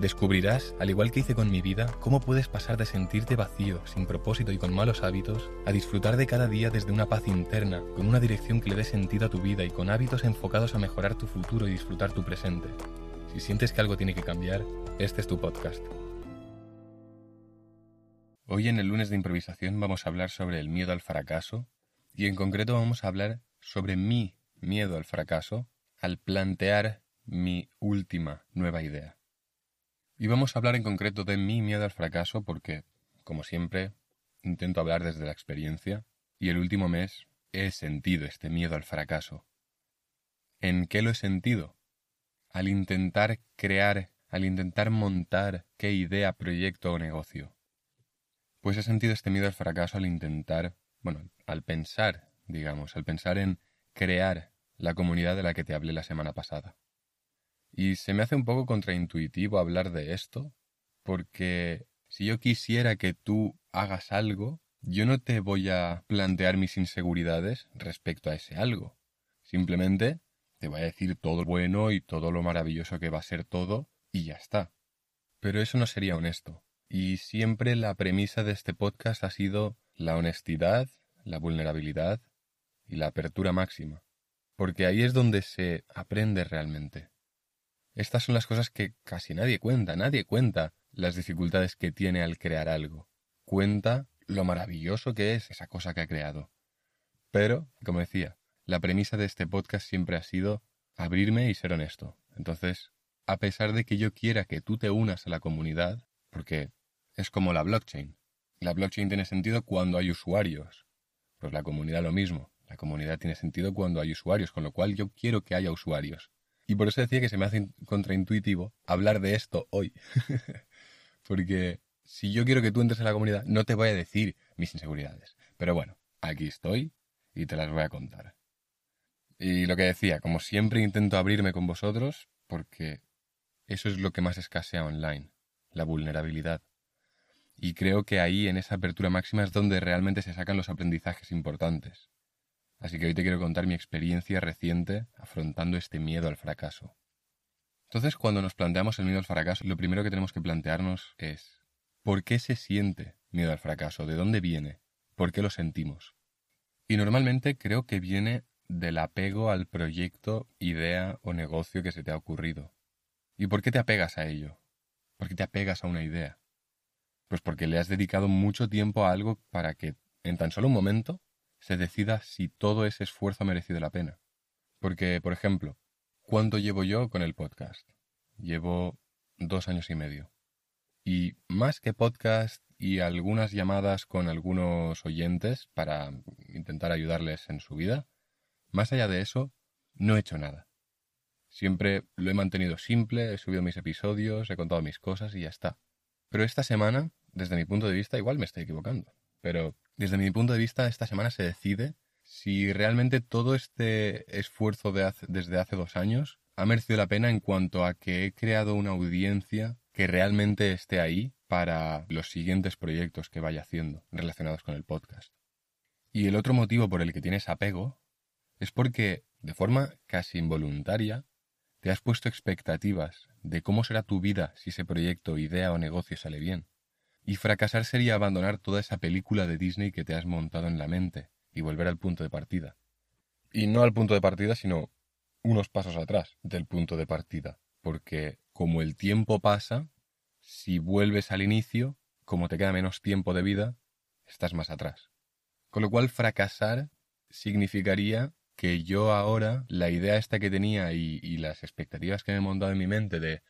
Descubrirás, al igual que hice con mi vida, cómo puedes pasar de sentirte vacío, sin propósito y con malos hábitos, a disfrutar de cada día desde una paz interna, con una dirección que le dé sentido a tu vida y con hábitos enfocados a mejorar tu futuro y disfrutar tu presente. Si sientes que algo tiene que cambiar, este es tu podcast. Hoy en el lunes de improvisación vamos a hablar sobre el miedo al fracaso y en concreto vamos a hablar sobre mi miedo al fracaso al plantear mi última nueva idea. Y vamos a hablar en concreto de mi miedo al fracaso porque, como siempre, intento hablar desde la experiencia y el último mes he sentido este miedo al fracaso. ¿En qué lo he sentido? Al intentar crear, al intentar montar qué idea, proyecto o negocio. Pues he sentido este miedo al fracaso al intentar, bueno, al pensar, digamos, al pensar en crear la comunidad de la que te hablé la semana pasada. Y se me hace un poco contraintuitivo hablar de esto, porque si yo quisiera que tú hagas algo, yo no te voy a plantear mis inseguridades respecto a ese algo. Simplemente te voy a decir todo lo bueno y todo lo maravilloso que va a ser todo y ya está. Pero eso no sería honesto. Y siempre la premisa de este podcast ha sido la honestidad, la vulnerabilidad y la apertura máxima. Porque ahí es donde se aprende realmente. Estas son las cosas que casi nadie cuenta, nadie cuenta las dificultades que tiene al crear algo. Cuenta lo maravilloso que es esa cosa que ha creado. Pero, como decía, la premisa de este podcast siempre ha sido abrirme y ser honesto. Entonces, a pesar de que yo quiera que tú te unas a la comunidad, porque es como la blockchain. La blockchain tiene sentido cuando hay usuarios. Pues la comunidad lo mismo. La comunidad tiene sentido cuando hay usuarios, con lo cual yo quiero que haya usuarios. Y por eso decía que se me hace contraintuitivo hablar de esto hoy. Porque si yo quiero que tú entres en la comunidad, no te voy a decir mis inseguridades. Pero bueno, aquí estoy y te las voy a contar. Y lo que decía, como siempre intento abrirme con vosotros porque eso es lo que más escasea online, la vulnerabilidad. Y creo que ahí, en esa apertura máxima, es donde realmente se sacan los aprendizajes importantes. Así que hoy te quiero contar mi experiencia reciente afrontando este miedo al fracaso. Entonces, cuando nos planteamos el miedo al fracaso, lo primero que tenemos que plantearnos es ¿por qué se siente miedo al fracaso? ¿De dónde viene? ¿Por qué lo sentimos? Y normalmente creo que viene del apego al proyecto, idea o negocio que se te ha ocurrido. ¿Y por qué te apegas a ello? ¿Por qué te apegas a una idea? Pues porque le has dedicado mucho tiempo a algo para que, en tan solo un momento, se decida si todo ese esfuerzo ha merecido la pena. Porque, por ejemplo, ¿cuánto llevo yo con el podcast? Llevo dos años y medio. Y más que podcast y algunas llamadas con algunos oyentes para intentar ayudarles en su vida, más allá de eso, no he hecho nada. Siempre lo he mantenido simple, he subido mis episodios, he contado mis cosas y ya está. Pero esta semana, desde mi punto de vista, igual me estoy equivocando. Pero desde mi punto de vista, esta semana se decide si realmente todo este esfuerzo de desde hace dos años ha merecido la pena en cuanto a que he creado una audiencia que realmente esté ahí para los siguientes proyectos que vaya haciendo relacionados con el podcast. Y el otro motivo por el que tienes apego es porque, de forma casi involuntaria, te has puesto expectativas de cómo será tu vida si ese proyecto, idea o negocio sale bien. Y fracasar sería abandonar toda esa película de Disney que te has montado en la mente y volver al punto de partida. Y no al punto de partida, sino unos pasos atrás del punto de partida. Porque como el tiempo pasa, si vuelves al inicio, como te queda menos tiempo de vida, estás más atrás. Con lo cual fracasar significaría que yo ahora, la idea esta que tenía y, las expectativas que me he montado en mi mente de,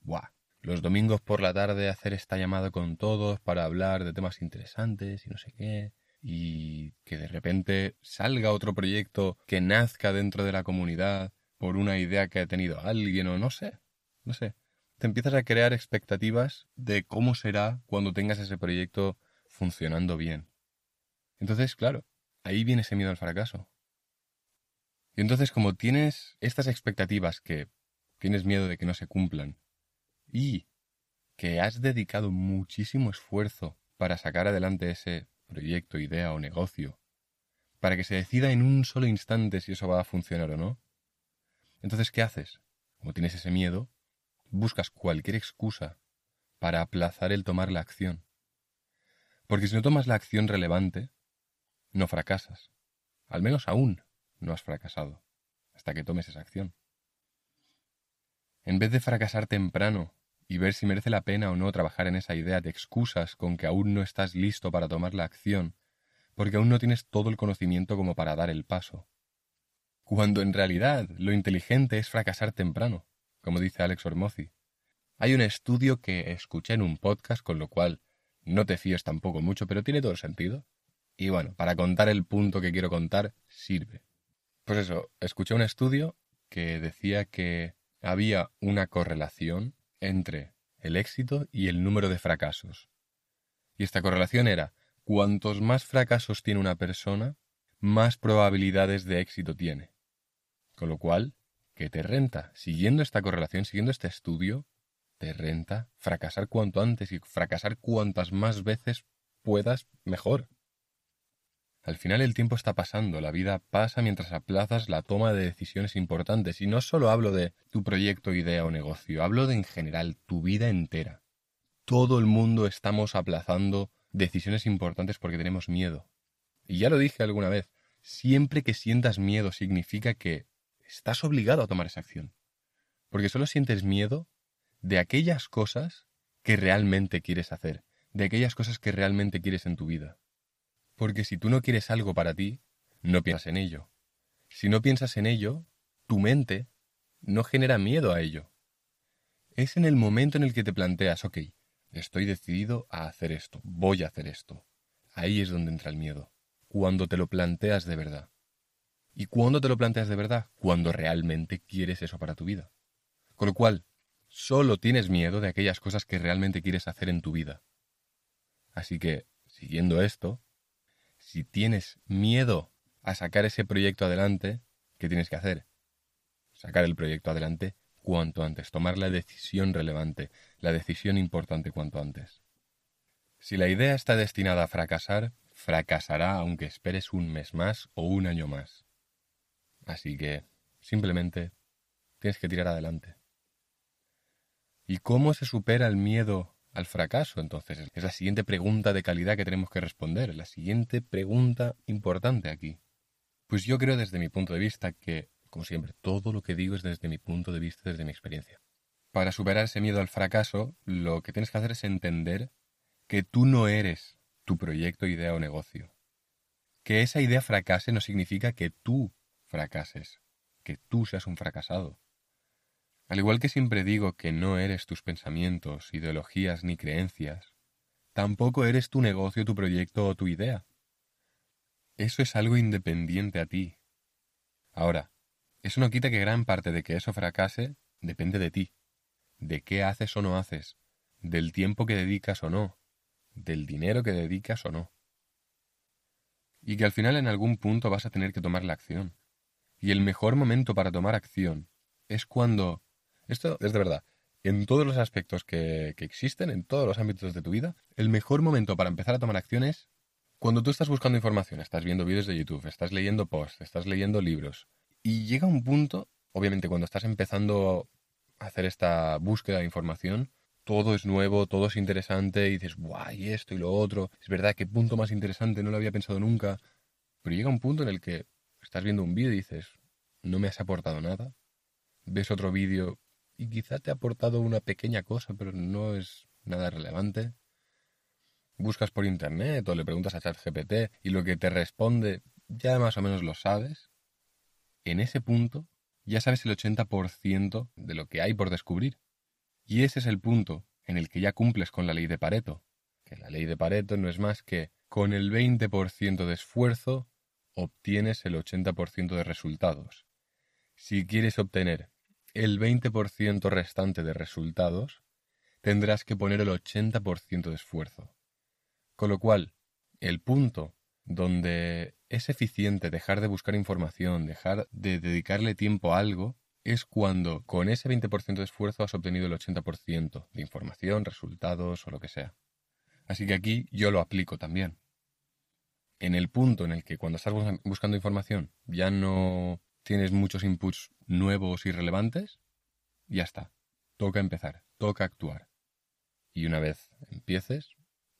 ¡buah! Los domingos por la tarde hacer esta llamada con todos para hablar de temas interesantes y no sé qué, y que de repente salga otro proyecto que nazca dentro de la comunidad por una idea que ha tenido alguien o no sé, no sé. Te empiezas a crear expectativas de cómo será cuando tengas ese proyecto funcionando bien. Entonces, claro, ahí viene ese miedo al fracaso. Y entonces como tienes estas expectativas que tienes miedo de que no se cumplan y que has dedicado muchísimo esfuerzo para sacar adelante ese proyecto, idea o negocio, para que se decida en un solo instante si eso va a funcionar o no, entonces ¿qué haces? Como tienes ese miedo, buscas cualquier excusa para aplazar el tomar la acción. Porque si no tomas la acción relevante, no fracasas. Al menos aún no has fracasado, hasta que tomes esa acción. En vez de fracasar temprano y ver si merece la pena o no trabajar en esa idea de excusas con que aún no estás listo para tomar la acción, porque aún no tienes todo el conocimiento como para dar el paso. Cuando en realidad lo inteligente es fracasar temprano, como dice Alex Ormozzi. Hay un estudio que escuché en un podcast, con lo cual no te fíes tampoco mucho, pero tiene todo sentido. Y bueno, para contar el punto que quiero contar, sirve. Pues eso, escuché un estudio que decía que había una correlación entre el éxito y el número de fracasos. Y esta correlación era, cuantos más fracasos tiene una persona, más probabilidades de éxito tiene. Con lo cual, ¿qué te renta? Siguiendo esta correlación, siguiendo este estudio, te renta fracasar cuanto antes y fracasar cuantas más veces puedas mejor. Al final el tiempo está pasando, la vida pasa mientras aplazas la toma de decisiones importantes. Y no solo hablo de tu proyecto, idea o negocio, hablo de en general tu vida entera. Todo el mundo estamos aplazando decisiones importantes porque tenemos miedo. Y ya lo dije alguna vez, siempre que sientas miedo significa que estás obligado a tomar esa acción. Porque solo sientes miedo de aquellas cosas que realmente quieres hacer, de aquellas cosas que realmente quieres en tu vida. Porque si tú no quieres algo para ti, no piensas en ello. Si no piensas en ello, tu mente no genera miedo a ello. Es en el momento en el que te planteas, ok, estoy decidido a hacer esto, voy a hacer esto. Ahí es donde entra el miedo, cuando te lo planteas de verdad. ¿Y cuándo te lo planteas de verdad? Cuando realmente quieres eso para tu vida. Con lo cual, solo tienes miedo de aquellas cosas que realmente quieres hacer en tu vida. Así que, siguiendo esto, si tienes miedo a sacar ese proyecto adelante, ¿qué tienes que hacer? Sacar el proyecto adelante cuanto antes, tomar la decisión relevante, la decisión importante cuanto antes. Si la idea está destinada a fracasar, fracasará aunque esperes un mes más o un año más. Así que, simplemente, tienes que tirar adelante. ¿Y cómo se supera el miedo al fracaso? Entonces, es la siguiente pregunta de calidad que tenemos que responder, la siguiente pregunta importante aquí. Pues yo creo desde mi punto de vista que, como siempre, todo lo que digo es desde mi punto de vista, desde mi experiencia. Para superar ese miedo al fracaso, lo que tienes que hacer es entender que tú no eres tu proyecto, idea o negocio. Que esa idea fracase no significa que tú fracases, que tú seas un fracasado. Al igual que siempre digo que no eres tus pensamientos, ideologías ni creencias, tampoco eres tu negocio, tu proyecto o tu idea. Eso es algo independiente a ti. Ahora, eso no quita que gran parte de que eso fracase depende de ti, de qué haces o no haces, del tiempo que dedicas o no, del dinero que dedicas o no. Y que al final en algún punto vas a tener que tomar la acción. Y el mejor momento para tomar acción es cuando esto es de verdad. En todos los aspectos que, existen, en todos los ámbitos de tu vida, el mejor momento para empezar a tomar acciones cuando tú estás buscando información, estás viendo vídeos de YouTube, estás leyendo posts, estás leyendo libros. Y llega un punto, obviamente cuando estás empezando a hacer esta búsqueda de información, todo es nuevo, todo es interesante y dices, guay, esto y lo otro. Es verdad, qué punto más interesante, no lo había pensado nunca. Pero llega un punto en el que estás viendo un vídeo y dices, no me has aportado nada. Ves otro vídeo y quizá te ha aportado una pequeña cosa, pero no es nada relevante. Buscas por internet o le preguntas a ChatGPT y lo que te responde ya más o menos lo sabes. En ese punto ya sabes el 80% de lo que hay por descubrir. Y ese es el punto en el que ya cumples con la ley de Pareto. Que la ley de Pareto no es más que con el 20% de esfuerzo obtienes el 80% de resultados. Si quieres obtener el 20% restante de resultados, tendrás que poner el 80% de esfuerzo. Con lo cual, el punto donde es eficiente dejar de buscar información, dejar de dedicarle tiempo a algo, es cuando con ese 20% de esfuerzo has obtenido el 80% de información, resultados o lo que sea. Así que aquí yo lo aplico también. En el punto en el que cuando estás buscando información ya no tienes muchos inputs nuevos y relevantes, ya está. Toca empezar, toca actuar. Y una vez empieces,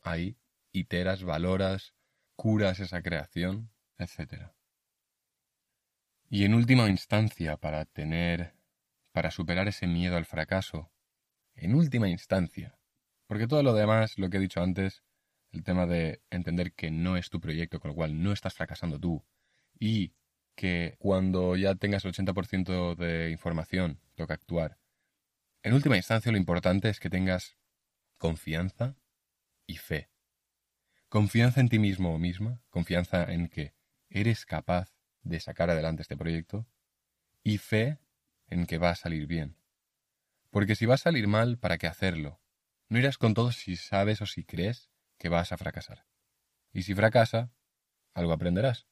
ahí iteras, valoras, curas esa creación, etc. Y en última instancia, para tener, para superar ese miedo al fracaso, en última instancia, porque todo lo demás, lo que he dicho antes, el tema de entender que no es tu proyecto, con lo cual no estás fracasando tú, y que cuando ya tengas el 80% de información, toca actuar. En última instancia, lo importante es que tengas confianza y fe. Confianza en ti mismo o misma, confianza en que eres capaz de sacar adelante este proyecto y fe en que va a salir bien. Porque si va a salir mal, ¿para qué hacerlo? No irás con todo si sabes o si crees que vas a fracasar. Y si fracasa, algo aprenderás.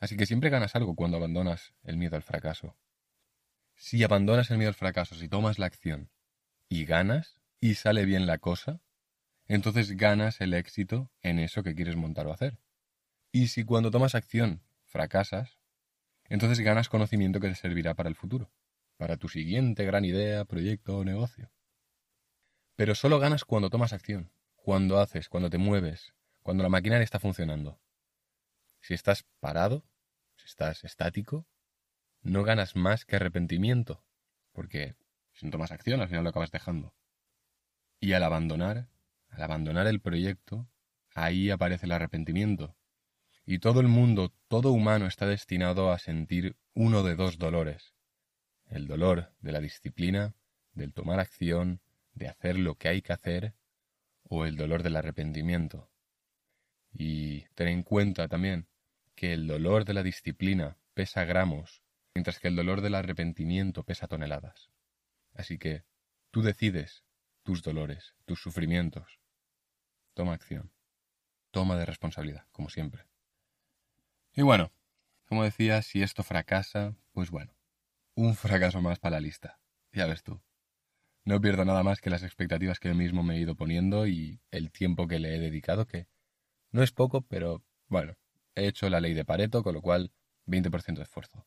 Así que siempre ganas algo cuando abandonas el miedo al fracaso. Si abandonas el miedo al fracaso, si tomas la acción y ganas y sale bien la cosa, entonces ganas el éxito en eso que quieres montar o hacer. Y si cuando tomas acción fracasas, entonces ganas conocimiento que te servirá para el futuro, para tu siguiente gran idea, proyecto o negocio. Pero solo ganas cuando tomas acción, cuando haces, cuando te mueves, cuando la maquinaria está funcionando. Si estás parado, estás estático, no ganas más que arrepentimiento, porque si no tomas acción al final lo acabas dejando. Y al abandonar, al abandonar el proyecto, ahí aparece el arrepentimiento, y todo el mundo, todo humano está destinado a sentir uno de dos dolores. El dolor de la disciplina, del tomar acción, de hacer lo que hay que hacer, o el dolor del arrepentimiento. Y ten en cuenta también que el dolor de la disciplina pesa gramos, mientras que el dolor del arrepentimiento pesa toneladas. Así que tú decides tus dolores, tus sufrimientos. Toma acción. Toma de responsabilidad, como siempre. Y bueno, como decía, si esto fracasa, pues bueno, un fracaso más para la lista. Ya ves tú. No pierdo nada más que las expectativas que yo mismo me he ido poniendo y el tiempo que le he dedicado, que no es poco, pero bueno, he hecho la ley de Pareto, con lo cual 20% de esfuerzo.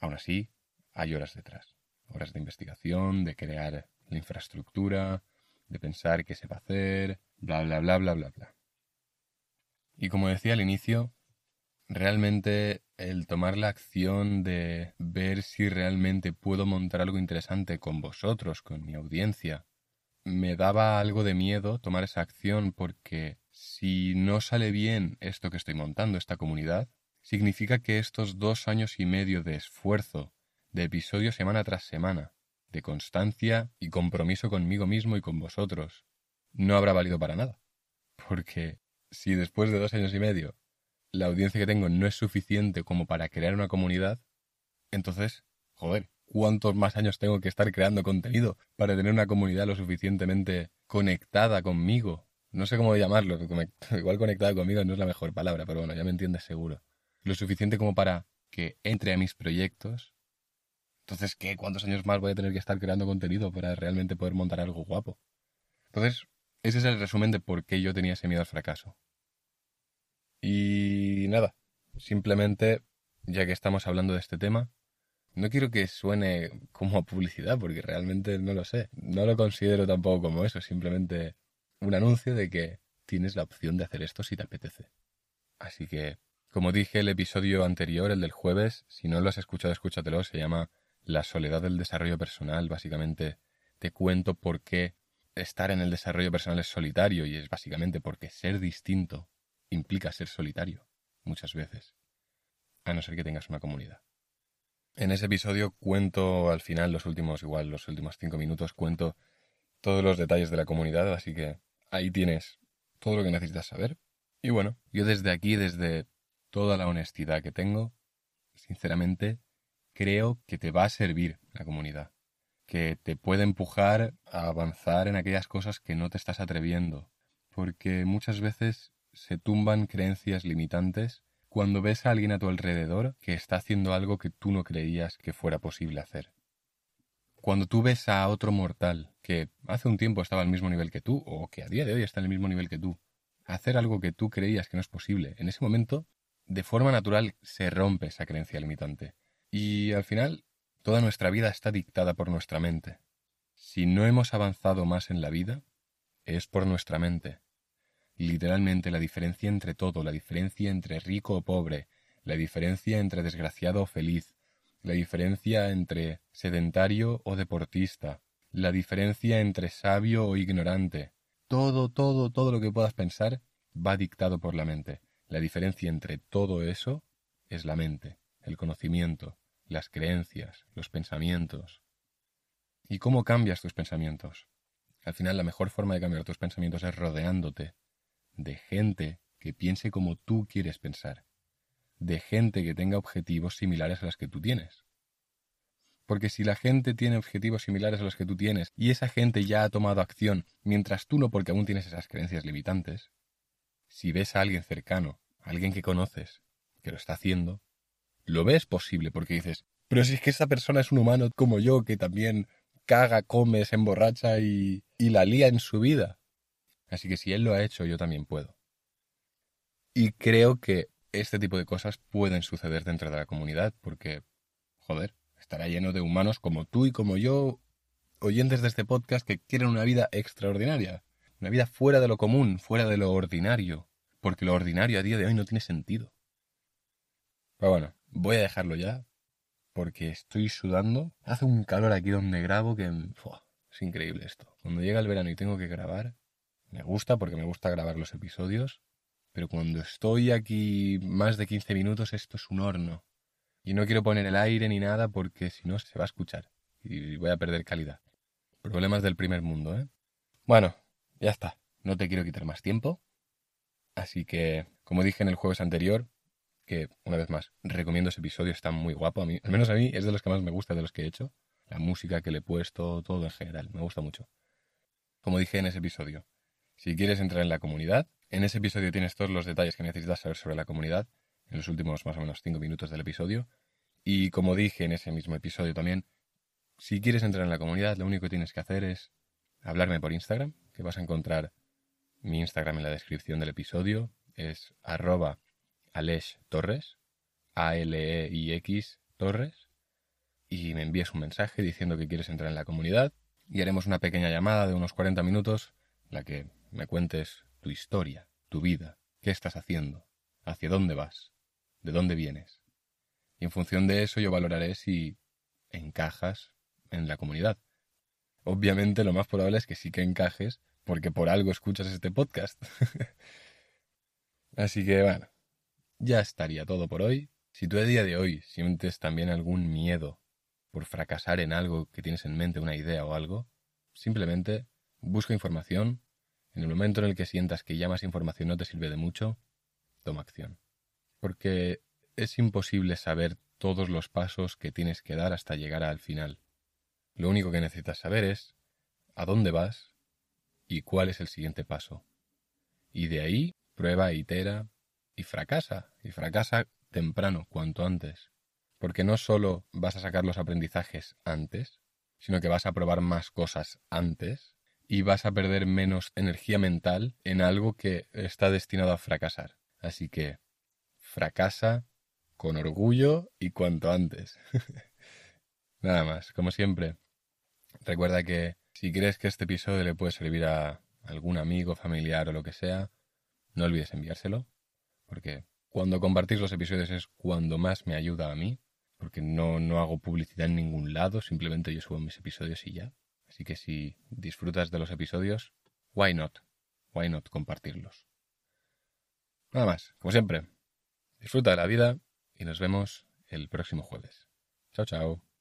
Aún así, hay horas detrás. Horas de investigación, de crear la infraestructura, de pensar qué se va a hacer, bla, bla, bla, bla, bla, bla. Y como decía al inicio, realmente el tomar la acción de ver si realmente puedo montar algo interesante con vosotros, con mi audiencia, me daba algo de miedo tomar esa acción porque si no sale bien esto que estoy montando, esta comunidad, significa que estos dos años y medio de esfuerzo, de episodios semana tras semana, de constancia y compromiso conmigo mismo y con vosotros, no habrá valido para nada. Porque si después de dos años y medio la audiencia que tengo no es suficiente como para crear una comunidad, entonces, joder, ¿cuántos más años tengo que estar creando contenido para tener una comunidad lo suficientemente conectada conmigo? No sé cómo llamarlo, igual conectada conmigo no es la mejor palabra, pero bueno, ya me entiendes seguro. Lo suficiente como para que entre a mis proyectos. Entonces, ¿qué? ¿Cuántos años más voy a tener que estar creando contenido para realmente poder montar algo guapo? Entonces, ese es el resumen de por qué yo tenía ese miedo al fracaso. Y nada, simplemente, ya que estamos hablando de este tema, no quiero que suene como publicidad, porque realmente no lo sé. No lo considero tampoco como eso, simplemente un anuncio de que tienes la opción de hacer esto si te apetece. Así que, como dije el episodio anterior, el del jueves, si no lo has escuchado, escúchatelo, se llama La soledad del desarrollo personal. Básicamente te cuento por qué estar en el desarrollo personal es solitario y es básicamente porque ser distinto implica ser solitario, muchas veces, a no ser que tengas una comunidad. En ese episodio cuento al final, los últimos, igual, los últimos cinco minutos, cuento todos los detalles de la comunidad, así que ahí tienes todo lo que necesitas saber. Y bueno, yo desde aquí, desde toda la honestidad que tengo, sinceramente, creo que te va a servir la comunidad, que te puede empujar a avanzar en aquellas cosas que no te estás atreviendo, porque muchas veces se tumban creencias limitantes cuando ves a alguien a tu alrededor que está haciendo algo que tú no creías que fuera posible hacer. Cuando tú ves a otro mortal que hace un tiempo estaba al mismo nivel que tú, o que a día de hoy está en el mismo nivel que tú, hacer algo que tú creías que no es posible, en ese momento, de forma natural se rompe esa creencia limitante. Y al final, toda nuestra vida está dictada por nuestra mente. Si no hemos avanzado más en la vida, es por nuestra mente. Literalmente la diferencia entre todo, la diferencia entre rico o pobre, la diferencia entre desgraciado o feliz, la diferencia entre sedentario o deportista, la diferencia entre sabio o ignorante. Todo, todo, todo lo que puedas pensar va dictado por la mente. La diferencia entre todo eso es la mente, el conocimiento, las creencias, los pensamientos. ¿Y cómo cambias tus pensamientos? Al final la mejor forma de cambiar tus pensamientos es rodeándote de gente que piense como tú quieres pensar de gente que tenga objetivos similares a los que tú tienes. Porque si la gente tiene objetivos similares a los que tú tienes y esa gente ya ha tomado acción, mientras tú no porque aún tienes esas creencias limitantes, si ves a alguien cercano, a alguien que conoces, que lo está haciendo, lo ves posible porque dices, pero si es que esa persona es un humano como yo que también caga, come, se emborracha y, y la lía en su vida. Así que si él lo ha hecho, yo también puedo. Y creo que este tipo de cosas pueden suceder dentro de la comunidad porque, joder, estará lleno de humanos como tú y como yo, oyentes de este podcast que quieren una vida extraordinaria, una vida fuera de lo común, fuera de lo ordinario, porque lo ordinario a día de hoy no tiene sentido. Pero bueno, voy a dejarlo ya, porque estoy sudando. Hace un calor aquí donde grabo que... es increíble esto. Cuando llega el verano y tengo que grabar, me gusta porque me gusta grabar los episodios, pero cuando estoy aquí más de 15 minutos esto es un horno. Y no quiero poner el aire ni nada porque si no se va a escuchar y voy a perder calidad. Problemas del primer mundo, ¿eh? Bueno, ya está. No te quiero quitar más tiempo. Así que, como dije en el jueves anterior, que una vez más, recomiendo ese episodio, está muy guapo. A mí, al menos a mí es de los que más me gusta de los que he hecho. La música que le he puesto, todo en general, me gusta mucho. Como dije en ese episodio, si quieres entrar en la comunidad, en ese episodio tienes todos los detalles que necesitas saber sobre la comunidad, en los últimos más o menos 5 minutos del episodio. Y como dije en ese mismo episodio también, si quieres entrar en la comunidad, lo único que tienes que hacer es hablarme por Instagram, que vas a encontrar mi Instagram en la descripción del episodio. Es arroba Alex Torres, A-L-E-I-X Torres, y me envías un mensaje diciendo que quieres entrar en la comunidad y haremos una pequeña llamada de unos 40 minutos, la que me cuentes tu historia, tu vida, qué estás haciendo, hacia dónde vas, de dónde vienes. Y en función de eso yo valoraré si encajas en la comunidad. Obviamente lo más probable es que sí que encajes porque por algo escuchas este podcast. Así que bueno, ya estaría todo por hoy. Si tú a día de hoy sientes también algún miedo por fracasar en algo que tienes en mente, una idea o algo, simplemente busca información, en el momento en el que sientas que ya más información no te sirve de mucho, toma acción. Porque es imposible saber todos los pasos que tienes que dar hasta llegar al final. Lo único que necesitas saber es a dónde vas y cuál es el siguiente paso. Y de ahí prueba, itera y fracasa. Y fracasa temprano, cuanto antes. Porque no solo vas a sacar los aprendizajes antes, sino que vas a probar más cosas antes y vas a perder menos energía mental en algo que está destinado a fracasar. Así que fracasa con orgullo y cuanto antes. Nada más, como siempre, recuerda que si crees que este episodio le puede servir a algún amigo, familiar o lo que sea, no olvides enviárselo, porque cuando compartís los episodios es cuando más me ayuda a mí, porque no, no hago publicidad en ningún lado, simplemente yo subo mis episodios y ya. Así que si disfrutas de los episodios, why not? Why not compartirlos? Nada más, como siempre, disfruta de la vida y nos vemos el próximo jueves. Chao, chao.